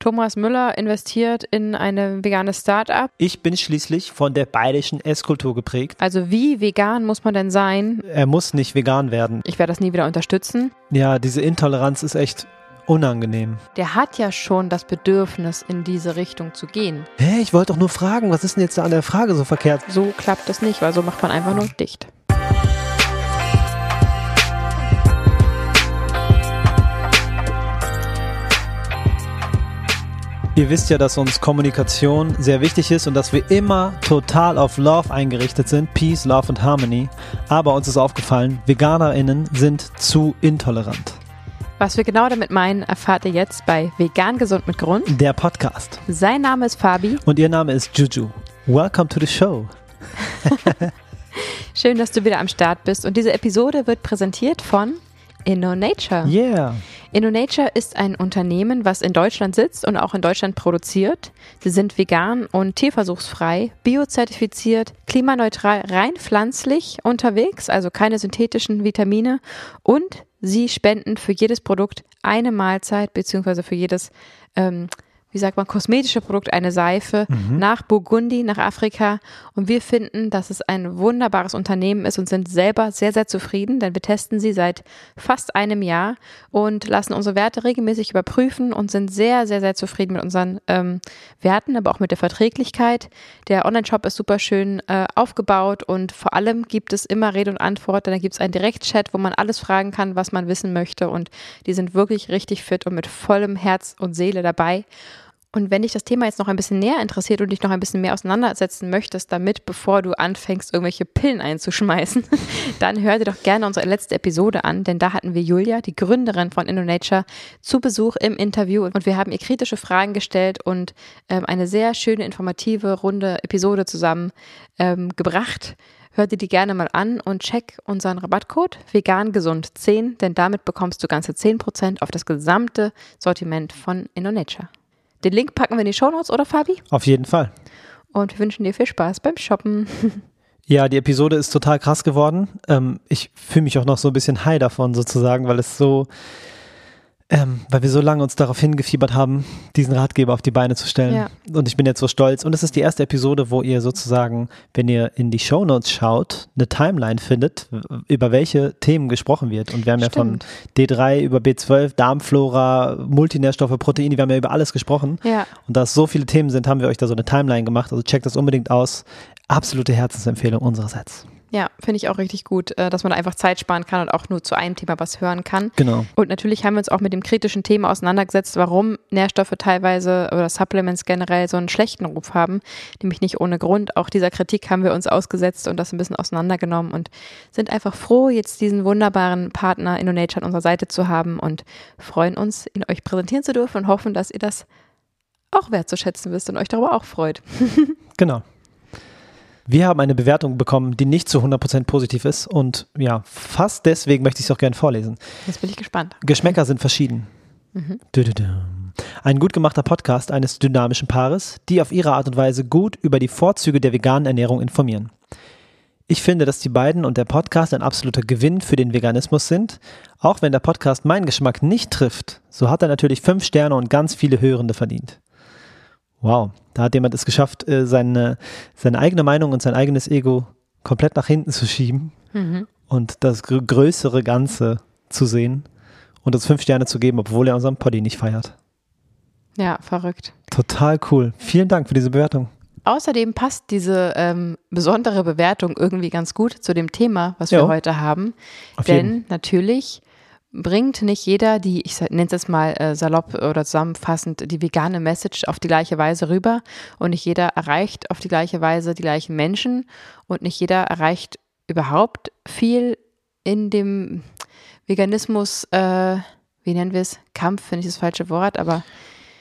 Thomas Müller investiert in eine vegane Start-up. Ich bin schließlich von der bayerischen Esskultur geprägt. Also wie vegan muss man denn sein? Er muss nicht vegan werden. Ich werde das nie wieder unterstützen. Ja, diese Intoleranz ist echt unangenehm. Der hat ja schon das Bedürfnis, in diese Richtung zu gehen. Hä, ich wollte doch nur fragen, was ist denn jetzt da an der Frage so verkehrt? So klappt das nicht, weil so macht man einfach nur dicht. Ihr wisst ja, dass uns Kommunikation sehr wichtig ist und dass wir immer total auf Love eingerichtet sind. Peace, Love und Harmony. Aber uns ist aufgefallen, VeganerInnen sind zu intolerant. Was wir genau damit meinen, erfahrt ihr jetzt bei Vegan Gesund mit Grund. Der Podcast. Sein Name ist Fabi. Und ihr Name ist Juju. Welcome to the show. Schön, dass du wieder am Start bist. Und diese Episode wird präsentiert von InnoNature. Yeah. InnoNature ist ein Unternehmen, was in Deutschland sitzt und auch in Deutschland produziert. Sie sind vegan und tierversuchsfrei, biozertifiziert, klimaneutral, rein pflanzlich unterwegs, also keine synthetischen Vitamine und sie spenden für jedes Produkt eine Mahlzeit beziehungsweise für jedes ähm, wie sagt man, kosmetische Produkt, eine Seife mhm. nach Burgundi, nach Afrika. Und wir finden, dass es ein wunderbares Unternehmen ist und sind selber sehr, sehr zufrieden, denn wir testen sie seit fast einem Jahr und lassen unsere Werte regelmäßig überprüfen und sind sehr, sehr, sehr zufrieden mit unseren ähm, Werten, aber auch mit der Verträglichkeit. Der Online-Shop ist super schön äh, aufgebaut und vor allem gibt es immer Rede und Antwort. Dann gibt es einen Direktchat, wo man alles fragen kann, was man wissen möchte. Und die sind wirklich richtig fit und mit vollem Herz und Seele dabei. Und wenn dich das Thema jetzt noch ein bisschen näher interessiert und dich noch ein bisschen mehr auseinandersetzen möchtest damit, bevor du anfängst, irgendwelche Pillen einzuschmeißen, dann hör dir doch gerne unsere letzte Episode an, denn da hatten wir Julia, die Gründerin von InnoNature, zu Besuch im Interview und wir haben ihr kritische Fragen gestellt und ähm, eine sehr schöne, informative, runde Episode zusammen ähm, gebracht. Hör dir die gerne mal an und check unseren Rabattcode vegangesund10, denn damit bekommst du ganze 10% auf das gesamte Sortiment von InnoNature. Den Link packen wir in die Shownotes, oder Fabi? Auf jeden Fall. Und wir wünschen dir viel Spaß beim Shoppen. Ja, die Episode ist total krass geworden. Ähm, ich fühle mich auch noch so ein bisschen high davon sozusagen, weil es so, ähm, weil wir so lange uns darauf hingefiebert haben, diesen Ratgeber auf die Beine zu stellen. Ja. Und ich bin jetzt so stolz. Und es ist die erste Episode, wo ihr sozusagen, wenn ihr in die Shownotes schaut, eine Timeline findet, über welche Themen gesprochen wird. Und wir haben Stimmt. ja von D3 über B12, Darmflora, Multinährstoffe, Proteine, wir haben ja über alles gesprochen. Ja. Und da es so viele Themen sind, haben wir euch da so eine Timeline gemacht. Also checkt das unbedingt aus. Absolute Herzensempfehlung unsererseits. Ja, finde ich auch richtig gut, äh, dass man einfach Zeit sparen kann und auch nur zu einem Thema was hören kann. Genau. Und natürlich haben wir uns auch mit dem kritischen Thema auseinandergesetzt, warum Nährstoffe teilweise oder Supplements generell so einen schlechten Ruf haben. Nämlich nicht ohne Grund. Auch dieser Kritik haben wir uns ausgesetzt und das ein bisschen auseinandergenommen und sind einfach froh, jetzt diesen wunderbaren Partner InnoNature an unserer Seite zu haben und freuen uns, ihn euch präsentieren zu dürfen und hoffen, dass ihr das auch wertzuschätzen wisst und euch darüber auch freut. genau. Wir haben eine Bewertung bekommen, die nicht zu 100% positiv ist und ja, fast deswegen möchte ich es auch gerne vorlesen. Jetzt bin ich gespannt. Geschmäcker sind verschieden. Mhm. Ein gut gemachter Podcast eines dynamischen Paares, die auf ihre Art und Weise gut über die Vorzüge der veganen Ernährung informieren. Ich finde, dass die beiden und der Podcast ein absoluter Gewinn für den Veganismus sind. Auch wenn der Podcast meinen Geschmack nicht trifft, so hat er natürlich fünf Sterne und ganz viele Hörende verdient. Wow, da hat jemand es geschafft, äh, seine, seine eigene Meinung und sein eigenes Ego komplett nach hinten zu schieben mhm. und das größere Ganze zu sehen und uns fünf Sterne zu geben, obwohl er unseren Poddy nicht feiert. Ja, verrückt. Total cool. Vielen Dank für diese Bewertung. Außerdem passt diese ähm, besondere Bewertung irgendwie ganz gut zu dem Thema, was wir heute haben. Auf Denn jeden. natürlich bringt nicht jeder die, ich nenne es jetzt mal äh, salopp oder zusammenfassend, die vegane Message auf die gleiche Weise rüber und nicht jeder erreicht auf die gleiche Weise die gleichen Menschen und nicht jeder erreicht überhaupt viel in dem Veganismus, äh, wie nennen wir es? Kampf finde ich das falsche Wort, aber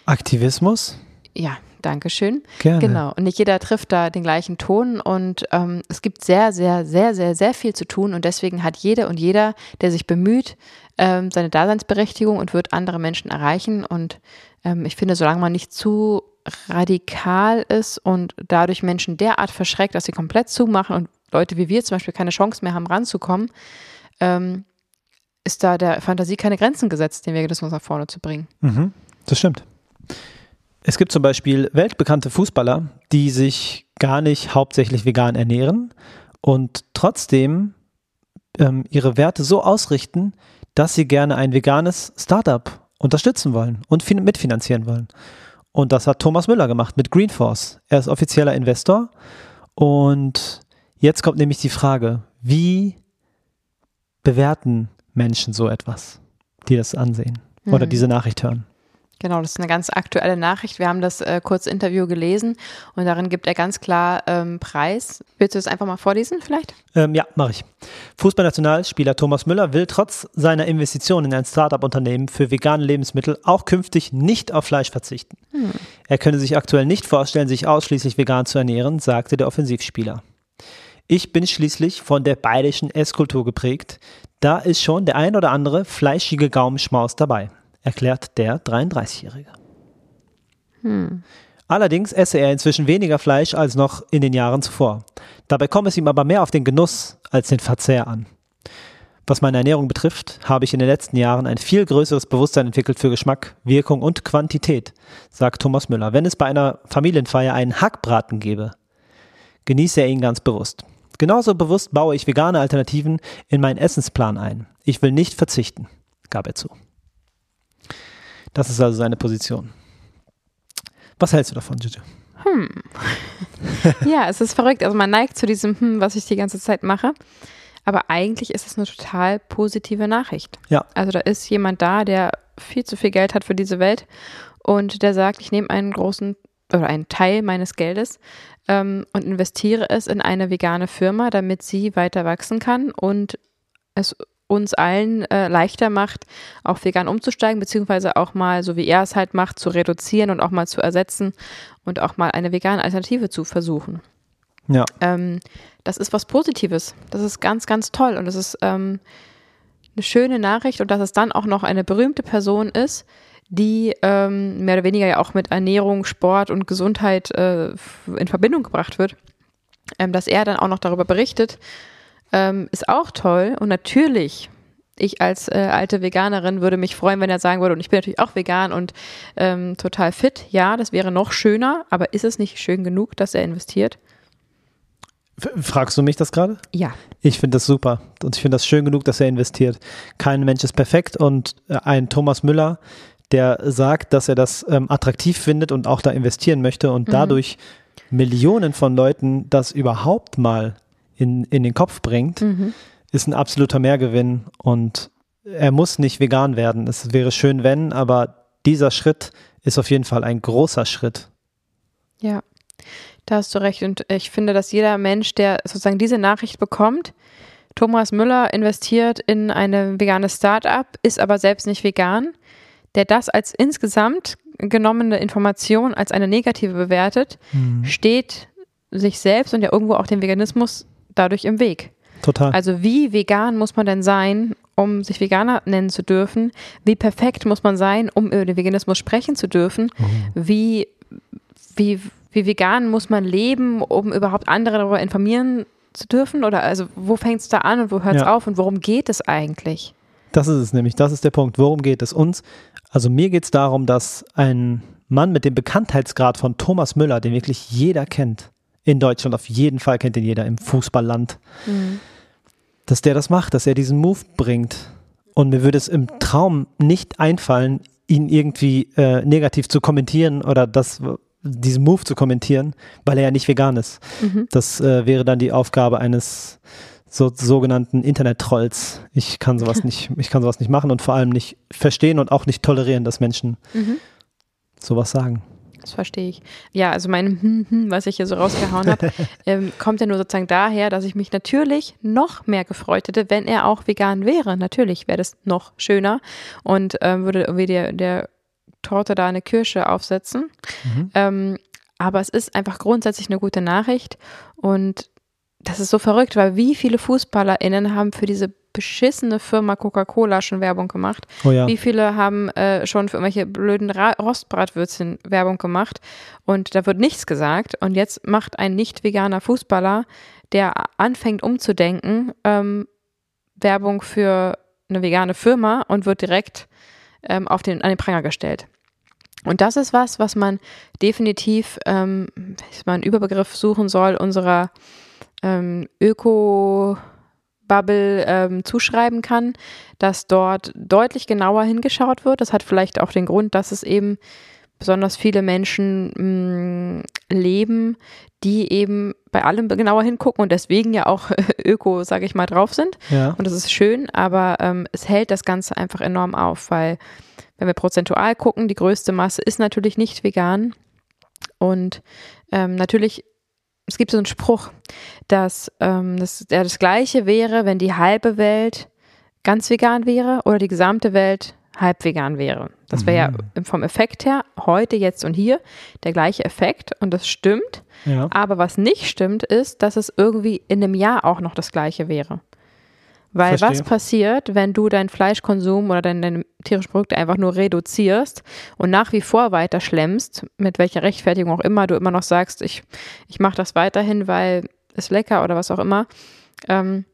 Aktivismus? Ja, Dankeschön. Gerne. Genau. Und nicht jeder trifft da den gleichen Ton und ähm, es gibt sehr, sehr, sehr, sehr, sehr viel zu tun und deswegen hat jede und jeder, der sich bemüht, ähm, seine Daseinsberechtigung und wird andere Menschen erreichen. Und ähm, ich finde, solange man nicht zu radikal ist und dadurch Menschen derart verschreckt, dass sie komplett zumachen und Leute wie wir zum Beispiel keine Chance mehr haben, ranzukommen, ähm, ist da der Fantasie keine Grenzen gesetzt, den Veganismus nach vorne zu bringen. Mhm, das stimmt. Es gibt zum Beispiel weltbekannte Fußballer, die sich gar nicht hauptsächlich vegan ernähren und trotzdem ähm, ihre Werte so ausrichten, dass sie gerne ein veganes Startup unterstützen wollen und mitfinanzieren wollen. Und das hat Thomas Müller gemacht mit Greenforce. Er ist offizieller Investor. Und jetzt kommt nämlich die Frage, wie bewerten Menschen so etwas, die das ansehen oder mhm. diese Nachricht hören? Genau, das ist eine ganz aktuelle Nachricht. Wir haben das äh, kurz Interview gelesen und darin gibt er ganz klar ähm, Preis. Willst du das einfach mal vorlesen vielleicht? Ähm, ja, mache ich. Fußballnationalspieler Thomas Müller will trotz seiner Investition in ein Startup-Unternehmen für vegane Lebensmittel auch künftig nicht auf Fleisch verzichten. Hm. Er könne sich aktuell nicht vorstellen, sich ausschließlich vegan zu ernähren, sagte der Offensivspieler. Ich bin schließlich von der bayerischen Esskultur geprägt. Da ist schon der ein oder andere fleischige Gaumenschmaus dabei erklärt der 33-Jährige. Hm. Allerdings esse er inzwischen weniger Fleisch als noch in den Jahren zuvor. Dabei komme es ihm aber mehr auf den Genuss als den Verzehr an. Was meine Ernährung betrifft, habe ich in den letzten Jahren ein viel größeres Bewusstsein entwickelt für Geschmack, Wirkung und Quantität, sagt Thomas Müller. Wenn es bei einer Familienfeier einen Hackbraten gäbe, genieße er ihn ganz bewusst. Genauso bewusst baue ich vegane Alternativen in meinen Essensplan ein. Ich will nicht verzichten, gab er zu. Das ist also seine Position. Was hältst du davon, Juju? Hm. ja, es ist verrückt. Also man neigt zu diesem, hm, was ich die ganze Zeit mache. Aber eigentlich ist es eine total positive Nachricht. Ja. Also da ist jemand da, der viel zu viel Geld hat für diese Welt und der sagt, ich nehme einen großen oder einen Teil meines Geldes ähm, und investiere es in eine vegane Firma, damit sie weiter wachsen kann und es uns allen äh, leichter macht, auch vegan umzusteigen, beziehungsweise auch mal, so wie er es halt macht, zu reduzieren und auch mal zu ersetzen und auch mal eine vegane Alternative zu versuchen. Ja. Ähm, das ist was Positives. Das ist ganz, ganz toll und das ist ähm, eine schöne Nachricht und dass es dann auch noch eine berühmte Person ist, die ähm, mehr oder weniger ja auch mit Ernährung, Sport und Gesundheit äh, in Verbindung gebracht wird, ähm, dass er dann auch noch darüber berichtet ähm, ist auch toll. Und natürlich, ich als äh, alte Veganerin würde mich freuen, wenn er sagen würde, und ich bin natürlich auch vegan und ähm, total fit. Ja, das wäre noch schöner, aber ist es nicht schön genug, dass er investiert? Fragst du mich das gerade? Ja. Ich finde das super und ich finde das schön genug, dass er investiert. Kein Mensch ist perfekt und äh, ein Thomas Müller, der sagt, dass er das ähm, attraktiv findet und auch da investieren möchte und mhm. dadurch Millionen von Leuten das überhaupt mal in, in den Kopf bringt, mhm. ist ein absoluter Mehrgewinn und er muss nicht vegan werden. Es wäre schön, wenn, aber dieser Schritt ist auf jeden Fall ein großer Schritt. Ja, da hast du recht. Und ich finde, dass jeder Mensch, der sozusagen diese Nachricht bekommt, Thomas Müller investiert in eine vegane Start-up, ist aber selbst nicht vegan, der das als insgesamt genommene Information als eine negative bewertet, mhm. steht sich selbst und ja irgendwo auch dem Veganismus dadurch im Weg. Total. Also wie vegan muss man denn sein, um sich Veganer nennen zu dürfen? Wie perfekt muss man sein, um über den Veganismus sprechen zu dürfen? Mhm. Wie, wie, wie vegan muss man leben, um überhaupt andere darüber informieren zu dürfen? Oder also wo fängt es da an und wo hört es ja. auf und worum geht es eigentlich? Das ist es nämlich, das ist der Punkt. Worum geht es uns? Also mir geht es darum, dass ein Mann mit dem Bekanntheitsgrad von Thomas Müller, den wirklich jeder kennt, in Deutschland auf jeden Fall kennt ihn jeder im Fußballland, mhm. dass der das macht, dass er diesen Move bringt. Und mir würde es im Traum nicht einfallen, ihn irgendwie äh, negativ zu kommentieren oder das, diesen Move zu kommentieren, weil er ja nicht vegan ist. Mhm. Das äh, wäre dann die Aufgabe eines so, sogenannten Internet-Trolls. Ich kann sowas nicht, ich kann sowas nicht machen und vor allem nicht verstehen und auch nicht tolerieren, dass Menschen mhm. sowas sagen. Das verstehe ich. Ja, also mein hm, hm, was ich hier so rausgehauen habe, ähm, kommt ja nur sozusagen daher, dass ich mich natürlich noch mehr gefreut hätte, wenn er auch vegan wäre. Natürlich wäre das noch schöner und ähm, würde irgendwie der, der Torte da eine Kirsche aufsetzen. Mhm. Ähm, aber es ist einfach grundsätzlich eine gute Nachricht und das ist so verrückt, weil wie viele FußballerInnen haben für diese beschissene Firma Coca-Cola schon Werbung gemacht? Oh ja. Wie viele haben äh, schon für irgendwelche blöden Ra Rostbratwürstchen Werbung gemacht? Und da wird nichts gesagt. Und jetzt macht ein nicht veganer Fußballer, der anfängt umzudenken, ähm, Werbung für eine vegane Firma und wird direkt ähm, auf den, an den Pranger gestellt. Und das ist was, was man definitiv, ähm, wenn man einen Überbegriff suchen soll, unserer ähm, Öko-Bubble ähm, zuschreiben kann, dass dort deutlich genauer hingeschaut wird. Das hat vielleicht auch den Grund, dass es eben besonders viele Menschen mh, mm, leben, die eben bei allem genauer hingucken und deswegen ja auch Öko, sage ich mal, drauf sind. Ja. Und das ist schön, aber ähm, es hält das Ganze einfach enorm auf, weil wenn wir prozentual gucken, die größte Masse ist natürlich nicht vegan. Und ähm, natürlich, es gibt so einen Spruch, dass ähm, das, der das gleiche wäre, wenn die halbe Welt ganz vegan wäre oder die gesamte Welt halb vegan wäre. Das wäre mhm. ja vom Effekt her heute, jetzt und hier der gleiche Effekt und das stimmt. Ja. Aber was nicht stimmt, ist, dass es irgendwie in einem Jahr auch noch das gleiche wäre. Weil Verstehe. was passiert, wenn du deinen Fleischkonsum oder deine, deine tierischen Produkte einfach nur reduzierst und nach wie vor weiter schlemmst, mit welcher Rechtfertigung auch immer du immer noch sagst, ich, ich mache das weiterhin, weil es lecker oder was auch immer. Ähm,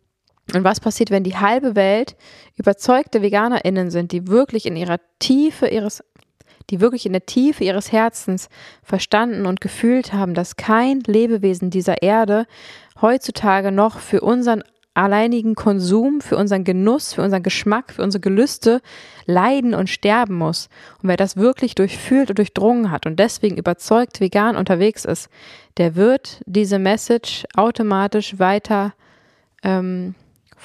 und was passiert, wenn die halbe Welt überzeugte VeganerInnen sind, die wirklich in ihrer Tiefe ihres, die wirklich in der Tiefe ihres Herzens verstanden und gefühlt haben, dass kein Lebewesen dieser Erde heutzutage noch für unseren alleinigen Konsum, für unseren Genuss, für unseren Geschmack, für unsere Gelüste leiden und sterben muss. Und wer das wirklich durchfühlt und durchdrungen hat und deswegen überzeugt vegan unterwegs ist, der wird diese Message automatisch weiter ähm,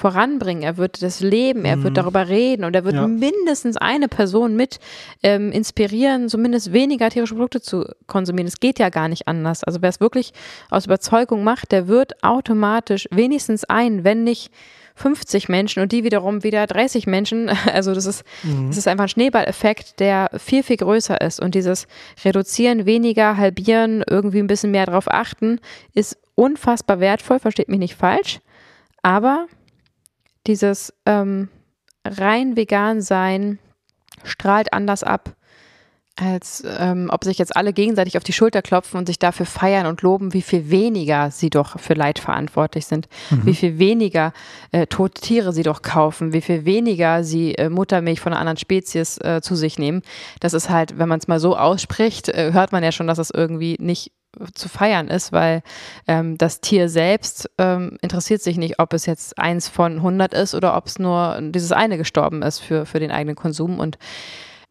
voranbringen, er wird das leben, er mhm. wird darüber reden und er wird ja. mindestens eine Person mit ähm, inspirieren, zumindest weniger tierische Produkte zu konsumieren. Es geht ja gar nicht anders. Also wer es wirklich aus Überzeugung macht, der wird automatisch wenigstens ein, wenn nicht 50 Menschen und die wiederum wieder 30 Menschen. Also das ist, mhm. das ist einfach ein Schneeballeffekt, der viel, viel größer ist. Und dieses Reduzieren, weniger, halbieren, irgendwie ein bisschen mehr drauf achten, ist unfassbar wertvoll, versteht mich nicht falsch. Aber dieses ähm, rein vegan sein strahlt anders ab, als ähm, ob sich jetzt alle gegenseitig auf die Schulter klopfen und sich dafür feiern und loben, wie viel weniger sie doch für Leid verantwortlich sind, mhm. wie viel weniger äh, tote Tiere sie doch kaufen, wie viel weniger sie äh, Muttermilch von einer anderen Spezies äh, zu sich nehmen. Das ist halt, wenn man es mal so ausspricht, äh, hört man ja schon, dass es das irgendwie nicht zu feiern ist, weil ähm, das Tier selbst ähm, interessiert sich nicht, ob es jetzt eins von 100 ist oder ob es nur dieses eine gestorben ist für, für den eigenen Konsum. Und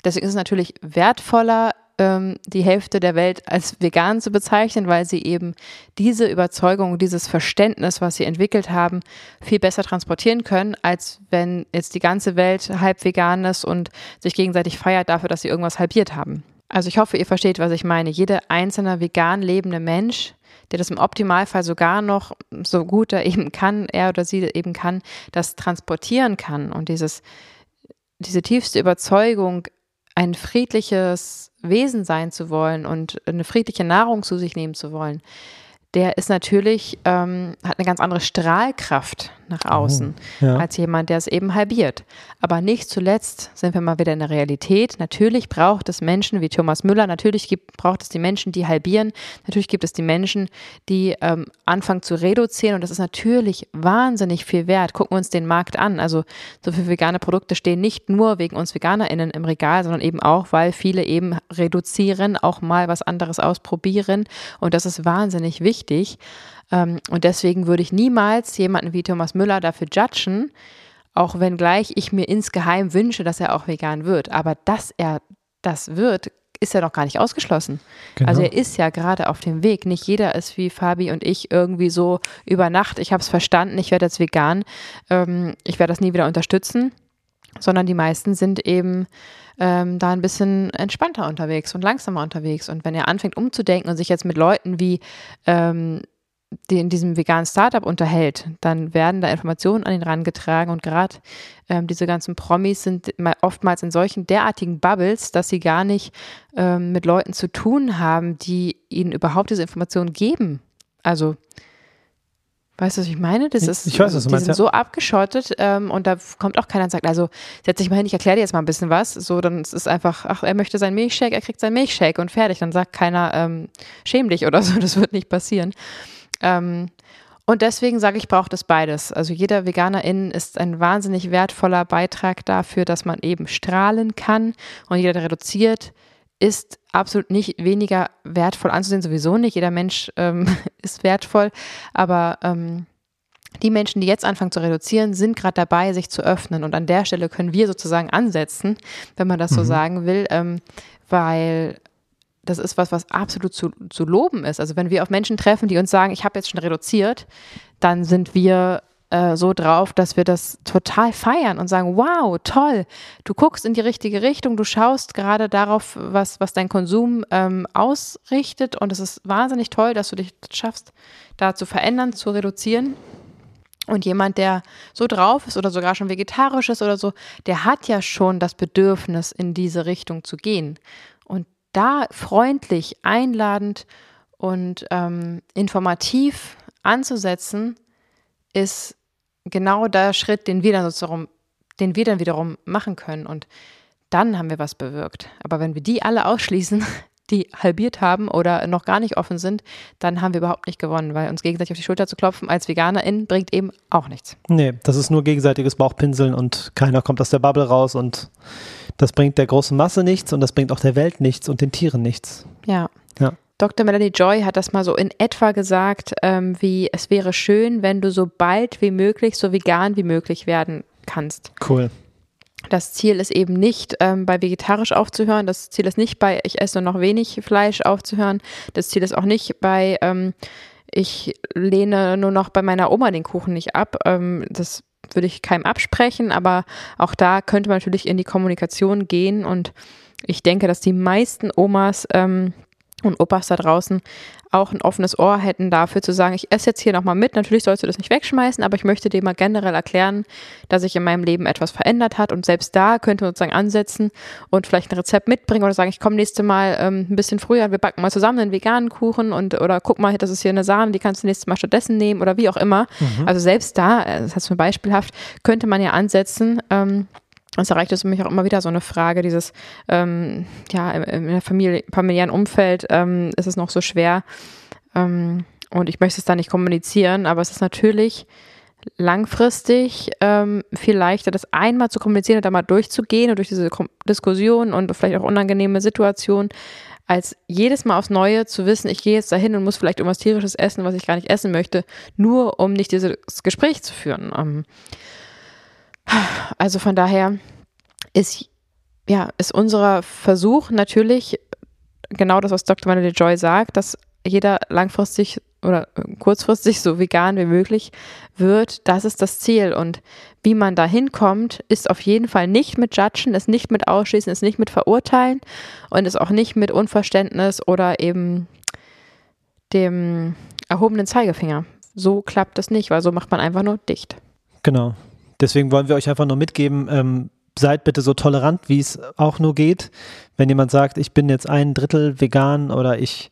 deswegen ist es natürlich wertvoller, ähm, die Hälfte der Welt als vegan zu bezeichnen, weil sie eben diese Überzeugung, dieses Verständnis, was sie entwickelt haben, viel besser transportieren können, als wenn jetzt die ganze Welt halb vegan ist und sich gegenseitig feiert dafür, dass sie irgendwas halbiert haben. Also ich hoffe, ihr versteht, was ich meine. Jeder einzelne vegan lebende Mensch, der das im Optimalfall sogar noch so gut er eben kann, er oder sie eben kann, das transportieren kann und dieses, diese tiefste Überzeugung, ein friedliches Wesen sein zu wollen und eine friedliche Nahrung zu sich nehmen zu wollen, der ist natürlich, ähm, hat eine ganz andere Strahlkraft nach außen oh, ja. als jemand, der es eben halbiert. Aber nicht zuletzt sind wir mal wieder in der Realität. Natürlich braucht es Menschen wie Thomas Müller, natürlich gibt, braucht es die Menschen, die halbieren, natürlich gibt es die Menschen, die ähm, anfangen zu reduzieren und das ist natürlich wahnsinnig viel wert. Gucken wir uns den Markt an. Also so viele vegane Produkte stehen nicht nur wegen uns VeganerInnen im Regal, sondern eben auch, weil viele eben reduzieren, auch mal was anderes ausprobieren und das ist wahnsinnig wichtig. Ähm, und deswegen würde ich niemals jemanden wie Thomas Müller dafür judgen, auch wenn gleich ich mir insgeheim wünsche, dass er auch vegan wird. Aber dass er das wird, ist ja noch gar nicht ausgeschlossen. Genau. Also er ist ja gerade auf dem Weg. Nicht jeder ist wie Fabi und ich irgendwie so über Nacht, ich habe es verstanden, ich werde jetzt vegan, ähm, ich werde das nie wieder unterstützen, sondern die meisten sind eben ähm, da ein bisschen entspannter unterwegs und langsamer unterwegs. Und wenn er anfängt umzudenken und sich jetzt mit Leuten wie ähm, die in diesem veganen Startup unterhält, dann werden da Informationen an ihn rangetragen und gerade ähm, diese ganzen Promis sind oftmals in solchen derartigen Bubbles, dass sie gar nicht ähm, mit Leuten zu tun haben, die ihnen überhaupt diese Informationen geben. Also Weißt du, was ich meine? Das ist, ich weiß, was die meinst, sind ja. so abgeschottet ähm, und da kommt auch keiner und sagt, also setz dich mal hin, ich erkläre dir jetzt mal ein bisschen was. So, dann ist es einfach, ach, er möchte seinen Milchshake, er kriegt seinen Milchshake und fertig. Dann sagt keiner, ähm, schäm dich oder so, das wird nicht passieren. Ähm, und deswegen sage ich, braucht es beides. Also jeder Veganerin ist ein wahnsinnig wertvoller Beitrag dafür, dass man eben strahlen kann. Und jeder, der reduziert, ist absolut nicht weniger wertvoll anzusehen, sowieso nicht. Jeder Mensch ähm, ist wertvoll, aber ähm, die Menschen, die jetzt anfangen zu reduzieren, sind gerade dabei, sich zu öffnen. Und an der Stelle können wir sozusagen ansetzen, wenn man das mhm. so sagen will, ähm, weil das ist was, was absolut zu, zu loben ist. Also wenn wir auf Menschen treffen, die uns sagen, ich habe jetzt schon reduziert, dann sind wir äh, so drauf, dass wir das total feiern und sagen, wow, toll, du guckst in die richtige Richtung, du schaust gerade darauf, was, was dein Konsum ähm, ausrichtet und es ist wahnsinnig toll, dass du dich schaffst, da zu verändern, zu reduzieren. Und jemand, der so drauf ist oder sogar schon vegetarisch ist oder so, der hat ja schon das Bedürfnis, in diese Richtung zu gehen. Da freundlich, einladend und ähm, informativ anzusetzen, ist genau der Schritt, den wir dann sozusagen, den wir dann wiederum machen können. Und dann haben wir was bewirkt. Aber wenn wir die alle ausschließen, die halbiert haben oder noch gar nicht offen sind, dann haben wir überhaupt nicht gewonnen, weil uns gegenseitig auf die Schulter zu klopfen als Veganerin bringt eben auch nichts. Nee, das ist nur gegenseitiges Bauchpinseln und keiner kommt aus der Bubble raus und das bringt der großen Masse nichts und das bringt auch der Welt nichts und den Tieren nichts. Ja. Ja. Dr. Melanie Joy hat das mal so in etwa gesagt, ähm, wie es wäre schön, wenn du so bald wie möglich so vegan wie möglich werden kannst. Cool. Das Ziel ist eben nicht, ähm, bei vegetarisch aufzuhören. Das Ziel ist nicht bei, ich esse nur noch wenig Fleisch aufzuhören. Das Ziel ist auch nicht bei, ähm, ich lehne nur noch bei meiner Oma den Kuchen nicht ab. Ähm, das würde ich keinem absprechen, aber auch da könnte man natürlich in die Kommunikation gehen und ich denke, dass die meisten Omas ähm, und Opas da draußen auch ein offenes Ohr hätten dafür zu sagen, ich esse jetzt hier nochmal mit. Natürlich sollst du das nicht wegschmeißen, aber ich möchte dir mal generell erklären, dass sich in meinem Leben etwas verändert hat. Und selbst da könnte man sozusagen ansetzen und vielleicht ein Rezept mitbringen oder sagen, ich komme nächste Mal ähm, ein bisschen früher, wir backen mal zusammen einen veganen Kuchen und oder guck mal, das ist hier eine Sahne, die kannst du nächstes Mal stattdessen nehmen oder wie auch immer. Mhm. Also selbst da, äh, das heißt mir beispielhaft, könnte man ja ansetzen, ähm, es erreicht es mich auch immer wieder so eine Frage, dieses, ähm, ja, im, im Familie, familiären Umfeld ähm, ist es noch so schwer ähm, und ich möchte es da nicht kommunizieren, aber es ist natürlich langfristig ähm, viel leichter, das einmal zu kommunizieren und da mal durchzugehen und durch diese Kom Diskussion und vielleicht auch unangenehme Situationen, als jedes Mal aufs Neue zu wissen, ich gehe jetzt dahin und muss vielleicht irgendwas tierisches essen, was ich gar nicht essen möchte, nur um nicht dieses Gespräch zu führen. Also von daher ist, ja, ist unser Versuch natürlich genau das, was Dr. Melody Joy sagt, dass jeder langfristig oder kurzfristig so vegan wie möglich wird, das ist das Ziel. Und wie man da hinkommt, ist auf jeden Fall nicht mit Judgen, ist nicht mit Ausschließen, ist nicht mit Verurteilen und ist auch nicht mit Unverständnis oder eben dem erhobenen Zeigefinger. So klappt das nicht, weil so macht man einfach nur dicht. Genau. Deswegen wollen wir euch einfach nur mitgeben, ähm, seid bitte so tolerant, wie es auch nur geht. Wenn jemand sagt, ich bin jetzt ein Drittel vegan oder ich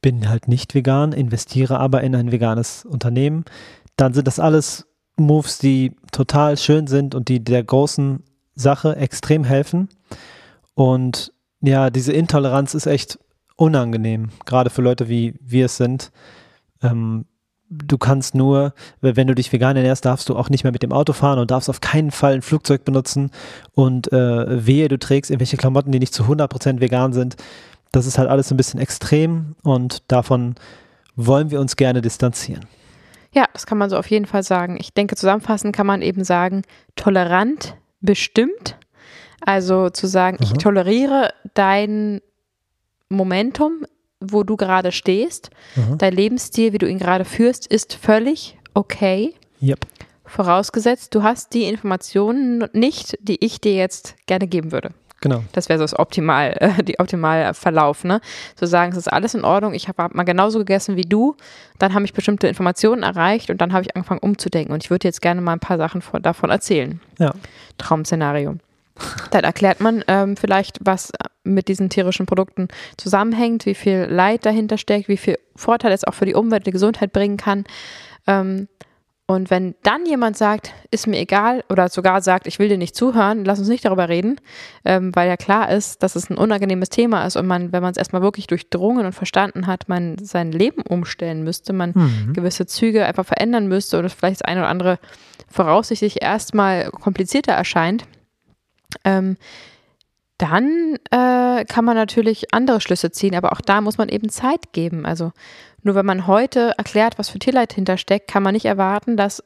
bin halt nicht vegan, investiere aber in ein veganes Unternehmen, dann sind das alles Moves, die total schön sind und die der großen Sache extrem helfen. Und ja, diese Intoleranz ist echt unangenehm, gerade für Leute wie wir es sind. Ähm, du kannst nur, wenn du dich vegan ernährst, darfst du auch nicht mehr mit dem Auto fahren und darfst auf keinen Fall ein Flugzeug benutzen und äh, wehe, du trägst irgendwelche Klamotten, die nicht zu 100% vegan sind. Das ist halt alles ein bisschen extrem und davon wollen wir uns gerne distanzieren. Ja, das kann man so auf jeden Fall sagen. Ich denke, zusammenfassend kann man eben sagen, tolerant bestimmt. Also zu sagen, mhm. ich toleriere dein Momentum, wo du gerade stehst. Mhm. Dein Lebensstil, wie du ihn gerade führst, ist völlig okay. Yep. Vorausgesetzt, du hast die Informationen nicht, die ich dir jetzt gerne geben würde. Genau. Das wäre so das optimal, äh, die optimale Verlauf, ne? Zu sagen, es ist alles in Ordnung, ich habe mal genauso gegessen wie du, dann habe ich bestimmte Informationen erreicht und dann habe ich angefangen umzudenken und ich würde jetzt gerne mal ein paar Sachen von, davon erzählen. Ja. Traum-Szenario. Dann erklärt man ähm, vielleicht, was mit diesen tierischen Produkten zusammenhängt, wie viel Leid dahinter steckt, wie viel Vorteil es auch für die Umwelt, die Gesundheit bringen kann. Ähm, und wenn dann jemand sagt, ist mir egal, oder sogar sagt, ich will dir nicht zuhören, lass uns nicht darüber reden, ähm, weil ja klar ist, dass es ein unangenehmes Thema ist und man, wenn man es erstmal wirklich durchdrungen und verstanden hat, man sein Leben umstellen müsste, man mhm. gewisse Züge einfach verändern müsste oder vielleicht das eine oder andere voraussichtlich erstmal komplizierter erscheint, ähm, dann äh, kann man natürlich andere Schlüsse ziehen, aber auch da muss man eben Zeit geben. Also nur wenn man heute erklärt, was für Tierleid hintersteckt, kann man nicht erwarten, dass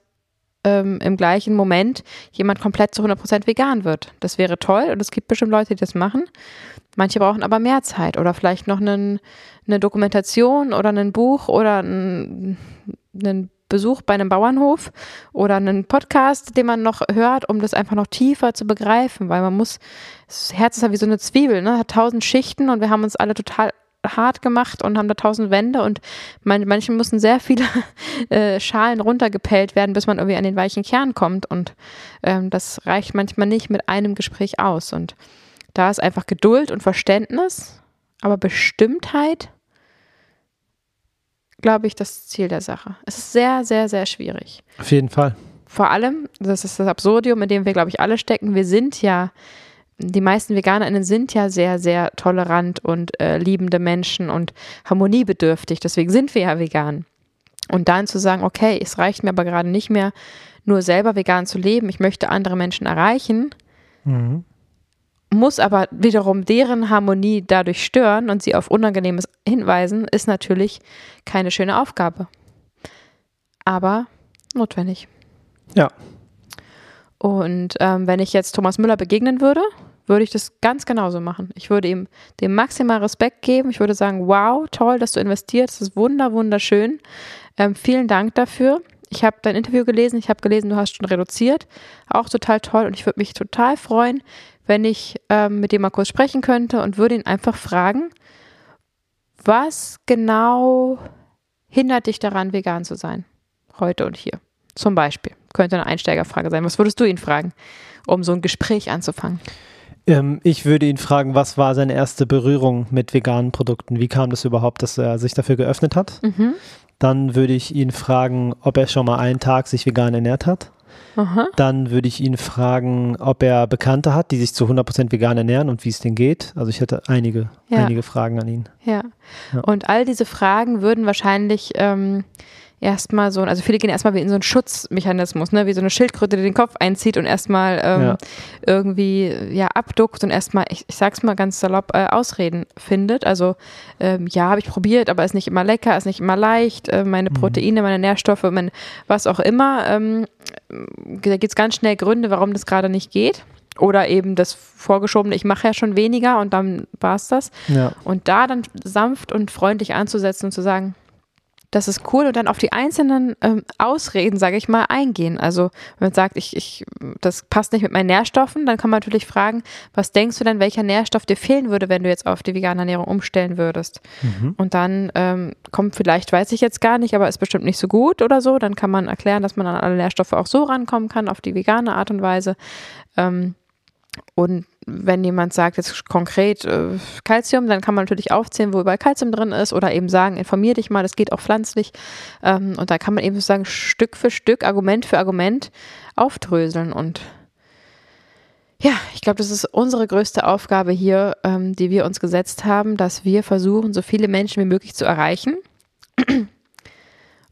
ähm, im gleichen Moment jemand komplett zu 100% vegan wird. Das wäre toll und es gibt bestimmt Leute, die das machen. Manche brauchen aber mehr Zeit oder vielleicht noch einen, eine Dokumentation oder ein Buch oder einen, einen Besuch bei einem Bauernhof oder einen Podcast, den man noch hört, um das einfach noch tiefer zu begreifen, weil man muss, das Herz ist ja wie so eine Zwiebel, ne? hat tausend Schichten und wir haben uns alle total hart gemacht und haben da tausend Wände und man, manchen müssen sehr viele äh, Schalen runtergepellt werden, bis man irgendwie an den weichen Kern kommt und ähm, das reicht manchmal nicht mit einem Gespräch aus und da ist einfach Geduld und Verständnis, aber Bestimmtheit glaube ich, das Ziel der Sache. Es ist sehr, sehr, sehr schwierig. Auf jeden Fall. Vor allem, das ist das Absurdium, in dem wir, glaube ich, alle stecken. Wir sind ja, die meisten VeganerInnen sind ja sehr, sehr tolerant und äh, liebende Menschen und harmoniebedürftig. Deswegen sind wir ja vegan. Und dann zu sagen, okay, es reicht mir aber gerade nicht mehr, nur selber vegan zu leben. Ich möchte andere Menschen erreichen. Mhm muss aber wiederum deren Harmonie dadurch stören und sie auf Unangenehmes hinweisen, ist natürlich keine schöne Aufgabe. Aber notwendig. Ja. Und ähm, wenn ich jetzt Thomas Müller begegnen würde, würde ich das ganz genauso machen. Ich würde ihm dem maximal Respekt geben. Ich würde sagen, wow, toll, dass du investierst. Das ist wunder, wunderschön. Ähm, vielen Dank dafür. Ich habe dein Interview gelesen. Ich habe gelesen, du hast schon reduziert. Auch total toll. Und ich würde mich total freuen, wenn ich ähm, mit dem mal kurz sprechen könnte und würde ihn einfach fragen, was genau hindert dich daran, vegan zu sein? Heute und hier. Zum Beispiel. Könnte eine Einsteigerfrage sein. Was würdest du ihn fragen, um so ein Gespräch anzufangen? Ähm, ich würde ihn fragen, was war seine erste Berührung mit veganen Produkten? Wie kam das überhaupt, dass er sich dafür geöffnet hat? Mhm. Dann würde ich ihn fragen, ob er schon mal einen Tag sich vegan ernährt hat. Aha. Dann würde ich ihn fragen, ob er Bekannte hat, die sich zu 100% vegan ernähren und wie es denen geht. Also ich hätte einige, ja. einige Fragen an ihn. Ja. ja. Und all diese Fragen würden wahrscheinlich ähm, erstmal so, also viele gehen erstmal wie in so einen Schutzmechanismus, ne, wie so eine Schildkröte, die den Kopf einzieht und erstmal ähm, ja. irgendwie ja abduckt und erstmal, ich, ich sag's mal ganz salopp, äh, Ausreden findet. Also ähm, ja, habe ich probiert, aber ist nicht immer lecker, ist nicht immer leicht, äh, meine mhm. Proteine, meine Nährstoffe, mein, was auch immer. Ähm, da gibt's ganz schnell Gründe, warum das gerade nicht geht. Oder eben das vorgeschobene, ich mache ja schon weniger und dann war's das. Ja. Und da dann sanft und freundlich anzusetzen und zu sagen, das ist cool und dann auf die einzelnen ähm, Ausreden, sage ich mal, eingehen. Also wenn man sagt, ich, ich, das passt nicht mit meinen Nährstoffen, dann kann man natürlich fragen, was denkst du denn, welcher Nährstoff dir fehlen würde, wenn du jetzt auf die vegane Ernährung umstellen würdest? Mhm. Und dann ähm, kommt vielleicht, weiß ich jetzt gar nicht, aber ist bestimmt nicht so gut oder so. Dann kann man erklären, dass man an alle Nährstoffe auch so rankommen kann, auf die vegane Art und Weise. Ähm, und wenn jemand sagt jetzt konkret äh, Calcium, dann kann man natürlich aufzählen, wo überall Calcium drin ist oder eben sagen, informier dich mal, das geht auch pflanzlich. Ähm, und da kann man eben sozusagen Stück für Stück, Argument für Argument aufdröseln. Und ja, ich glaube, das ist unsere größte Aufgabe hier, ähm, die wir uns gesetzt haben, dass wir versuchen, so viele Menschen wie möglich zu erreichen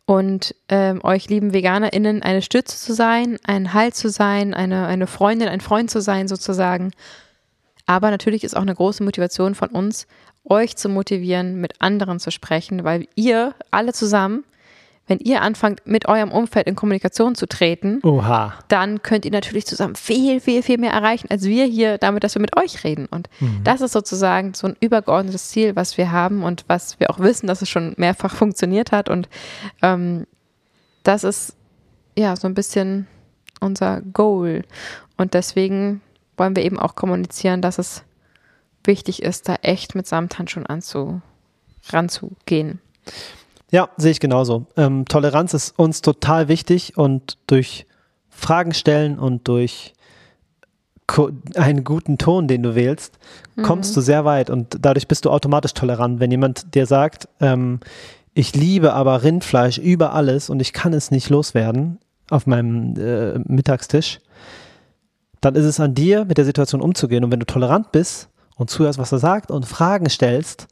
und ähm, euch lieben VeganerInnen eine Stütze zu sein, ein Halt zu sein, eine, eine Freundin, ein Freund zu sein sozusagen. Aber natürlich ist auch eine große Motivation von uns, euch zu motivieren, mit anderen zu sprechen, weil ihr alle zusammen wenn ihr anfangt, mit eurem Umfeld in Kommunikation zu treten, Oha. dann könnt ihr natürlich zusammen viel, viel, viel mehr erreichen, als wir hier damit, dass wir mit euch reden. Und mhm. das ist sozusagen so ein übergeordnetes Ziel, was wir haben und was wir auch wissen, dass es schon mehrfach funktioniert hat. Und ähm, das ist ja so ein bisschen unser Goal. Und deswegen wollen wir eben auch kommunizieren, dass es wichtig ist, da echt mit Samthandschuhen anzu, ranzugehen. Ja, sehe ich genauso. Ähm, Toleranz ist uns total wichtig und durch Fragen stellen und durch einen guten Ton, den du wählst, mhm. kommst du sehr weit und dadurch bist du automatisch tolerant. Wenn jemand dir sagt, ähm, ich liebe aber Rindfleisch über alles und ich kann es nicht loswerden auf meinem äh, Mittagstisch, dann ist es an dir, mit der Situation umzugehen. Und wenn du tolerant bist und zuhörst, was er sagt und Fragen stellst,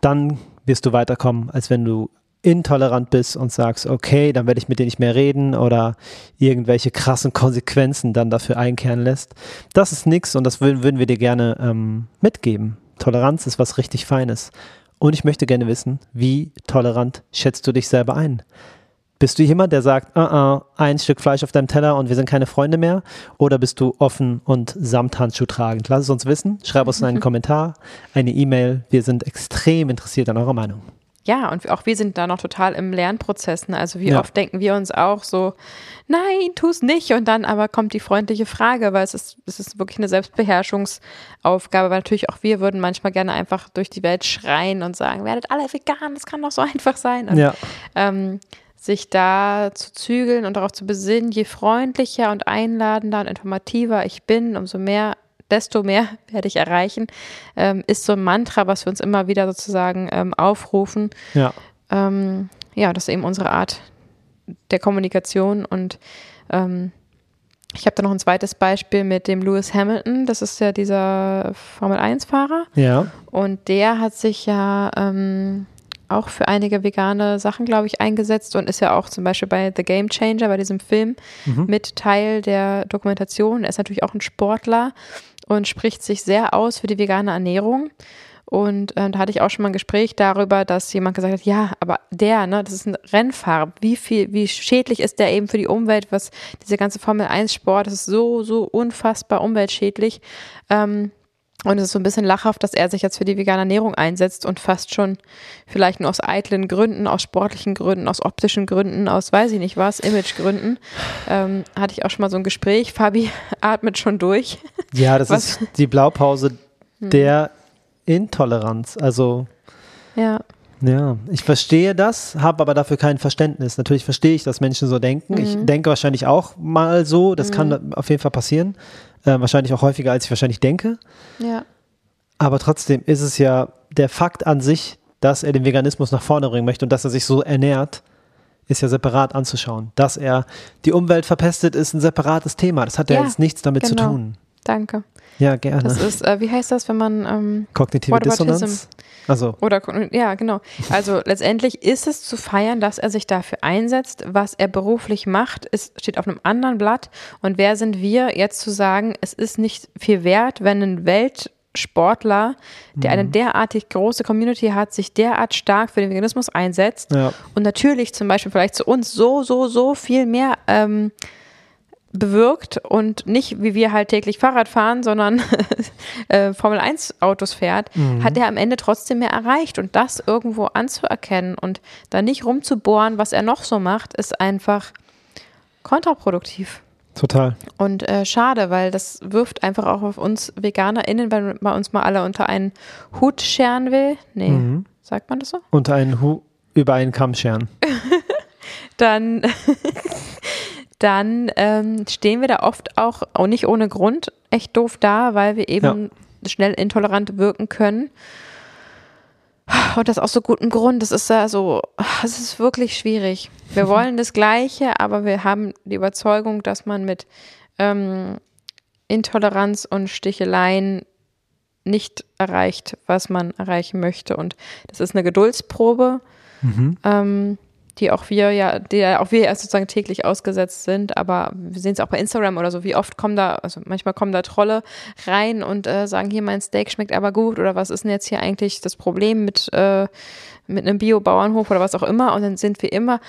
dann wirst du weiterkommen, als wenn du intolerant bist und sagst, okay, dann werde ich mit dir nicht mehr reden oder irgendwelche krassen Konsequenzen dann dafür einkehren lässt. Das ist nichts und das würden, wir dir gerne ähm, mitgeben. Toleranz ist was richtig Feines. Und ich möchte gerne wissen, wie tolerant schätzt du dich selber ein? Bist du jemand, der sagt, uh -uh, ein Stück Fleisch auf deinem Teller und wir sind keine Freunde mehr? Oder bist du offen und Samthandschuh tragend? Lass es uns wissen. Schreib uns einen Kommentar, eine E-Mail. Wir sind extrem interessiert an eurer Meinung. Ja, und auch wir sind da noch total im Lernprozess. Ne? Also wie Ja. oft denken wir uns auch so, nein, tu es nicht. Und dann aber kommt die freundliche Frage, weil es ist, es ist wirklich eine Selbstbeherrschungsaufgabe, weil natürlich auch wir würden manchmal gerne einfach durch die Welt schreien und sagen, werdet alle vegan, das kann doch so einfach sein. Und Ja, ähm, sich da zu zügeln und darauf zu besinnen, je freundlicher und einladender und informativer ich bin, umso mehr, desto mehr werde ich erreichen, ähm, ist so ein Mantra, was wir uns immer wieder sozusagen ähm, aufrufen. ja, Ähm, ja, das ist eben unsere Art der Kommunikation und ähm, ich habe da noch ein zweites Beispiel mit dem Lewis Hamilton, das ist ja dieser Formel-1-Fahrer. ja. Und der hat sich ja ähm, auch für einige vegane Sachen, glaube ich, eingesetzt und ist ja auch zum Beispiel bei The Game Changer, bei diesem Film, Mhm. mit Teil der Dokumentation. Er ist natürlich auch ein Sportler und spricht sich sehr aus für die vegane Ernährung. Und äh, da hatte ich auch schon mal ein Gespräch darüber, dass jemand gesagt hat, ja, aber der, ne, das ist ein Rennfahrer, wie viel, wie schädlich ist der eben für die Umwelt, was diese ganze Formel 1 Sport, das ist so, so unfassbar umweltschädlich. Ähm, und es ist so ein bisschen lachhaft, dass er sich jetzt für die vegane Ernährung einsetzt und fast schon vielleicht nur aus eitlen Gründen, aus sportlichen Gründen, aus optischen Gründen, aus weiß ich nicht was, Imagegründen. Ähm, hatte ich auch schon mal so ein Gespräch. Fabi atmet schon durch. Ja, das Was- ist die Blaupause der Intoleranz. Also, Ja, ja, ich verstehe das, habe aber dafür kein Verständnis. Natürlich verstehe ich, dass Menschen so denken. Ich denke wahrscheinlich auch mal so. Das kann auf jeden Fall passieren. Äh, wahrscheinlich auch häufiger, als ich wahrscheinlich denke. ja, Aber trotzdem ist es ja der Fakt an sich, dass er den Veganismus nach vorne bringen möchte und dass er sich so ernährt, ist ja separat anzuschauen. Dass er die Umwelt verpestet, ist ein separates Thema. Das hat ja, Ja, jetzt nichts damit zu genau. tun. danke. Ja, gerne. Das ist, äh, wie heißt das, wenn man ähm, Kognitive Whataboutism. Dissonanz. Also, Oder ja, genau. Also letztendlich ist es zu feiern, dass er sich dafür einsetzt. Was er beruflich macht, ist, steht auf einem anderen Blatt. Und wer sind wir, jetzt zu sagen, es ist nicht viel wert, wenn ein Weltsportler, der Mhm. eine derartig große Community hat, sich derart stark für den Veganismus einsetzt ja, und natürlich zum Beispiel vielleicht zu uns so, so, so viel mehr ähm, bewirkt und nicht wie wir halt täglich Fahrrad fahren, sondern äh, Formel 1 Autos fährt, hat er am Ende trotzdem mehr erreicht und das irgendwo anzuerkennen und da nicht rumzubohren, was er noch so macht, ist einfach kontraproduktiv. total. Und äh, schade, weil das wirft einfach auch auf uns VeganerInnen, wenn man uns mal alle unter einen Hut scheren will. Nee, Mhm. sagt man das so? Unter einen Hu über einen Kamm scheren. dann, dann ähm, stehen wir da oft auch, auch nicht ohne Grund, echt doof da, weil wir eben schnell intolerant wirken können. Und das aus so gutem Grund. Das ist ja so, es ist wirklich schwierig. Wir wollen das Gleiche, aber wir haben die Überzeugung, dass man mit ähm, Intoleranz und Sticheleien nicht erreicht, was man erreichen möchte. Und das ist eine Geduldsprobe ähm, die auch wir ja, der auch wir ja sozusagen täglich ausgesetzt sind, aber wir sehen es auch bei Instagram oder so, wie oft kommen da, also manchmal kommen da Trolle rein und äh, sagen, hier mein Steak schmeckt aber gut oder was ist denn jetzt hier eigentlich das Problem mit, äh, mit einem Bio-Bauernhof oder was auch immer und dann sind wir immer,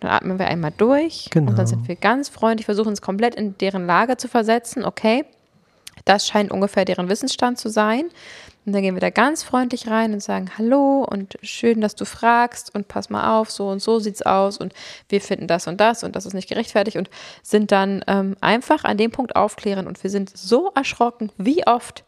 dann atmen wir einmal durch und Genau. dann sind wir ganz freundlich, versuchen uns komplett in deren Lage zu versetzen, okay, das scheint ungefähr deren Wissensstand zu sein. Und dann gehen wir da ganz freundlich rein und sagen Hallo und schön, dass du fragst und pass mal auf, so und so sieht's aus und wir finden das und das und das ist nicht gerechtfertigt und sind dann ähm, einfach an dem Punkt aufklären und wir sind so erschrocken, wie oft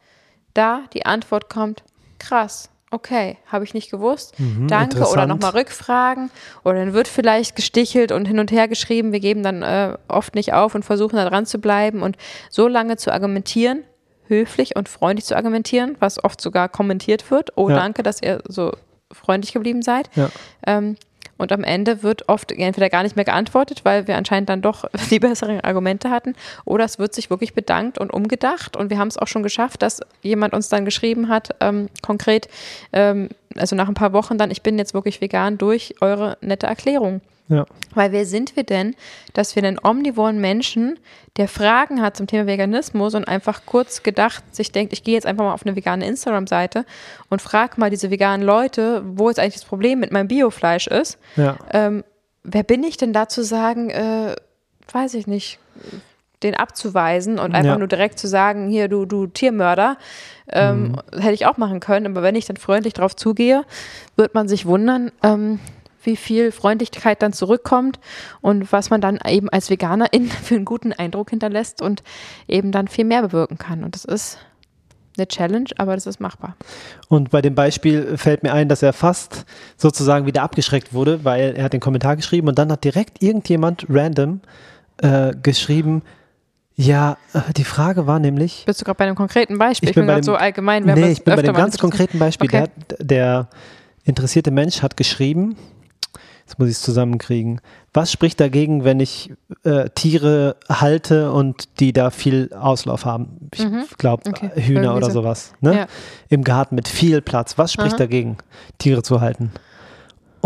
da die Antwort kommt, krass, okay, habe ich nicht gewusst, danke. Oder nochmal Rückfragen. Oder dann wird vielleicht gestichelt und hin und her geschrieben, wir geben dann äh, oft nicht auf und versuchen da dran zu bleiben und so lange zu argumentieren, höflich und freundlich zu argumentieren, was oft sogar kommentiert wird. Oh, Ja. danke, dass ihr so freundlich geblieben seid. Ja. Ähm, Und am Ende wird oft entweder gar nicht mehr geantwortet, weil wir anscheinend dann doch die besseren Argumente hatten, oder es wird sich wirklich bedankt und umgedacht. Und wir haben es auch schon geschafft, dass jemand uns dann geschrieben hat, ähm, konkret, ähm, also nach ein paar Wochen dann, ich bin jetzt wirklich vegan durch eure nette Erklärung. Ja. Weil wer sind wir denn, dass wir einen omnivoren Menschen, der Fragen hat zum Thema Veganismus und einfach kurz gedacht sich denkt, ich gehe jetzt einfach mal auf eine vegane Instagram-Seite und frage mal diese veganen Leute, wo jetzt eigentlich das Problem mit meinem Biofleisch ist. Ja. Ähm, wer bin ich denn da zu sagen, äh, weiß ich nicht, den abzuweisen und einfach Ja. nur direkt zu sagen, hier, du, du Tiermörder, ähm, hätte ich auch machen können. Aber wenn ich dann freundlich drauf zugehe, wird man sich wundern, ähm, wie viel Freundlichkeit dann zurückkommt und was man dann eben als Veganerin für einen guten Eindruck hinterlässt und eben dann viel mehr bewirken kann. Und das ist eine Challenge, aber das ist machbar. Und bei dem Beispiel fällt mir ein, dass er fast sozusagen wieder abgeschreckt wurde, weil er hat den Kommentar geschrieben und dann hat direkt irgendjemand random äh, geschrieben, ja, äh, die Frage war nämlich, Bist du gerade bei einem konkreten Beispiel? Ich Ich, bin bin bei gerade so allgemein. wir nee, ich bin bei dem ganz konkreten Beispiel. Okay. Der, der interessierte Mensch hat geschrieben, jetzt muss ich es zusammenkriegen, was spricht dagegen, wenn ich äh, Tiere halte und die da viel Auslauf haben? Ich glaube, Mhm. Okay. Hühner Irgendwie oder so. sowas. Ne? Ja. Im Garten mit viel Platz. Was spricht Aha. dagegen, Tiere zu halten?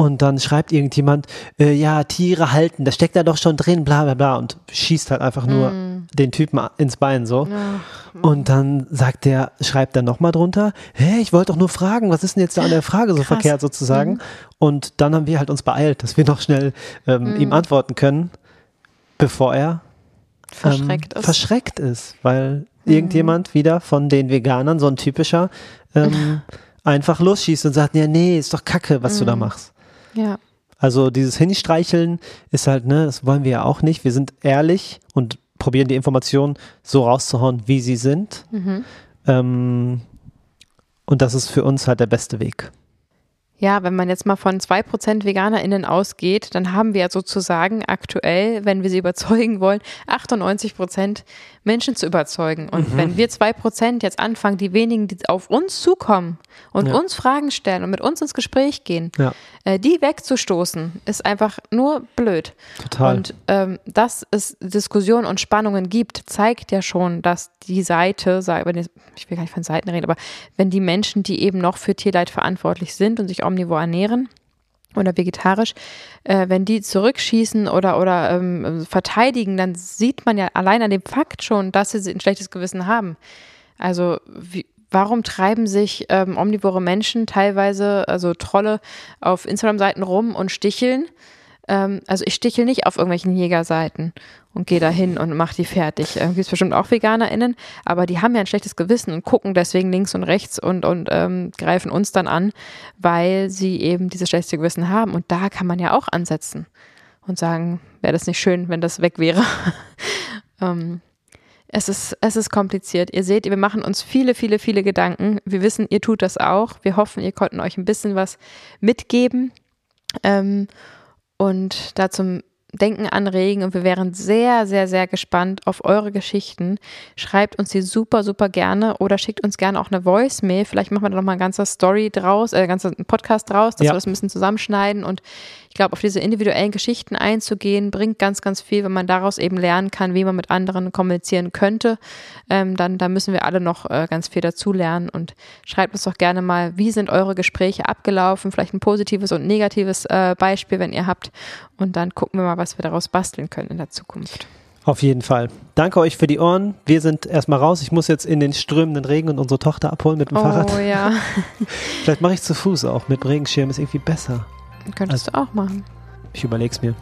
Und dann schreibt irgendjemand, äh, ja, Tiere halten, das steckt da doch schon drin, bla bla bla, und schießt halt einfach nur Mhm. den Typen ins Bein so. Ach, Und dann sagt der, schreibt er nochmal drunter, hä, ich wollte doch nur fragen, was ist denn jetzt da an der Frage so Krass. verkehrt sozusagen? Und dann haben wir halt uns beeilt, dass wir noch schnell ähm, Mhm. ihm antworten können, bevor er verschreckt ähm, ist. verschreckt ist, weil irgendjemand wieder von den Veganern, so ein typischer, ähm, einfach losschießt und sagt, ja, nee, ist doch kacke, was du da machst. Ja. Also dieses Hinstreicheln ist halt, ne, das wollen wir ja auch nicht. Wir sind ehrlich und probieren die Informationen so rauszuhauen, wie sie sind. Mhm. Ähm, und das ist für uns halt der beste Weg. Ja, wenn man jetzt mal von 2% VeganerInnen ausgeht, dann haben wir ja sozusagen aktuell, wenn wir sie überzeugen wollen, 98% Menschen zu überzeugen. Mhm. Und wenn wir 2% jetzt anfangen, die wenigen, die auf uns zukommen und Ja. uns Fragen stellen und mit uns ins Gespräch gehen, Ja, äh, die wegzustoßen, ist einfach nur blöd. total. Und ähm, dass es Diskussionen und Spannungen gibt, zeigt ja schon, dass die Seite, ich will gar nicht von Seiten reden, aber wenn die Menschen, die eben noch für Tierleid verantwortlich sind und sich omnivor ernähren oder vegetarisch, äh, wenn die zurückschießen oder, oder ähm, verteidigen, dann sieht man ja allein an dem Fakt schon, dass sie ein schlechtes Gewissen haben. Also wie, warum treiben sich ähm, omnivore Menschen teilweise, also Trolle, auf Instagram-Seiten rum und sticheln? Ähm, also ich stichel nicht auf irgendwelchen Jägerseiten und gehe da hin und mache die fertig. Äh, Gibt es bestimmt auch VeganerInnen, aber die haben ja ein schlechtes Gewissen und gucken deswegen links und rechts und, und ähm, greifen uns dann an, weil sie eben dieses schlechte Gewissen haben. Und da kann man ja auch ansetzen und sagen, wäre das nicht schön, wenn das weg wäre. ähm, es ist, es ist kompliziert. Ihr seht, wir machen uns viele, viele, viele Gedanken. Wir wissen, ihr tut das auch. Wir hoffen, ihr konnten euch ein bisschen was mitgeben ähm, und da zum Denken anregen. Und wir wären sehr, sehr, sehr gespannt auf eure Geschichten. Schreibt uns die super, super gerne oder schickt uns gerne auch eine Voicemail. Vielleicht machen wir da nochmal eine ganze Story draus, äh, ganze Podcast draus, dass Ja. wir das ein bisschen zusammenschneiden. Und ich glaube, auf diese individuellen Geschichten einzugehen, bringt ganz, ganz viel, wenn man daraus eben lernen kann, wie man mit anderen kommunizieren könnte. Ähm, dann, da müssen wir alle noch äh, ganz viel dazu lernen. Und schreibt uns doch gerne mal, wie sind eure Gespräche abgelaufen? Vielleicht ein positives und negatives äh, Beispiel, wenn ihr habt. Und dann gucken wir mal, was wir daraus basteln können in der Zukunft. Auf jeden Fall. Danke euch für die Ohren. Wir sind erstmal raus. Ich muss jetzt in den strömenden Regen und unsere Tochter abholen mit dem Fahrrad. Oh ja, Vielleicht mache ich zu Fuß auch. Mit Regenschirm ist irgendwie besser. Könntest du auch machen. Ich überleg's mir.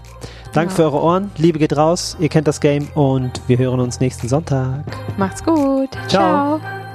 Danke Ja. für eure Ohren. Liebe geht raus. Ihr kennt das Game und wir hören uns nächsten Sonntag. Macht's gut. Ciao. Ciao.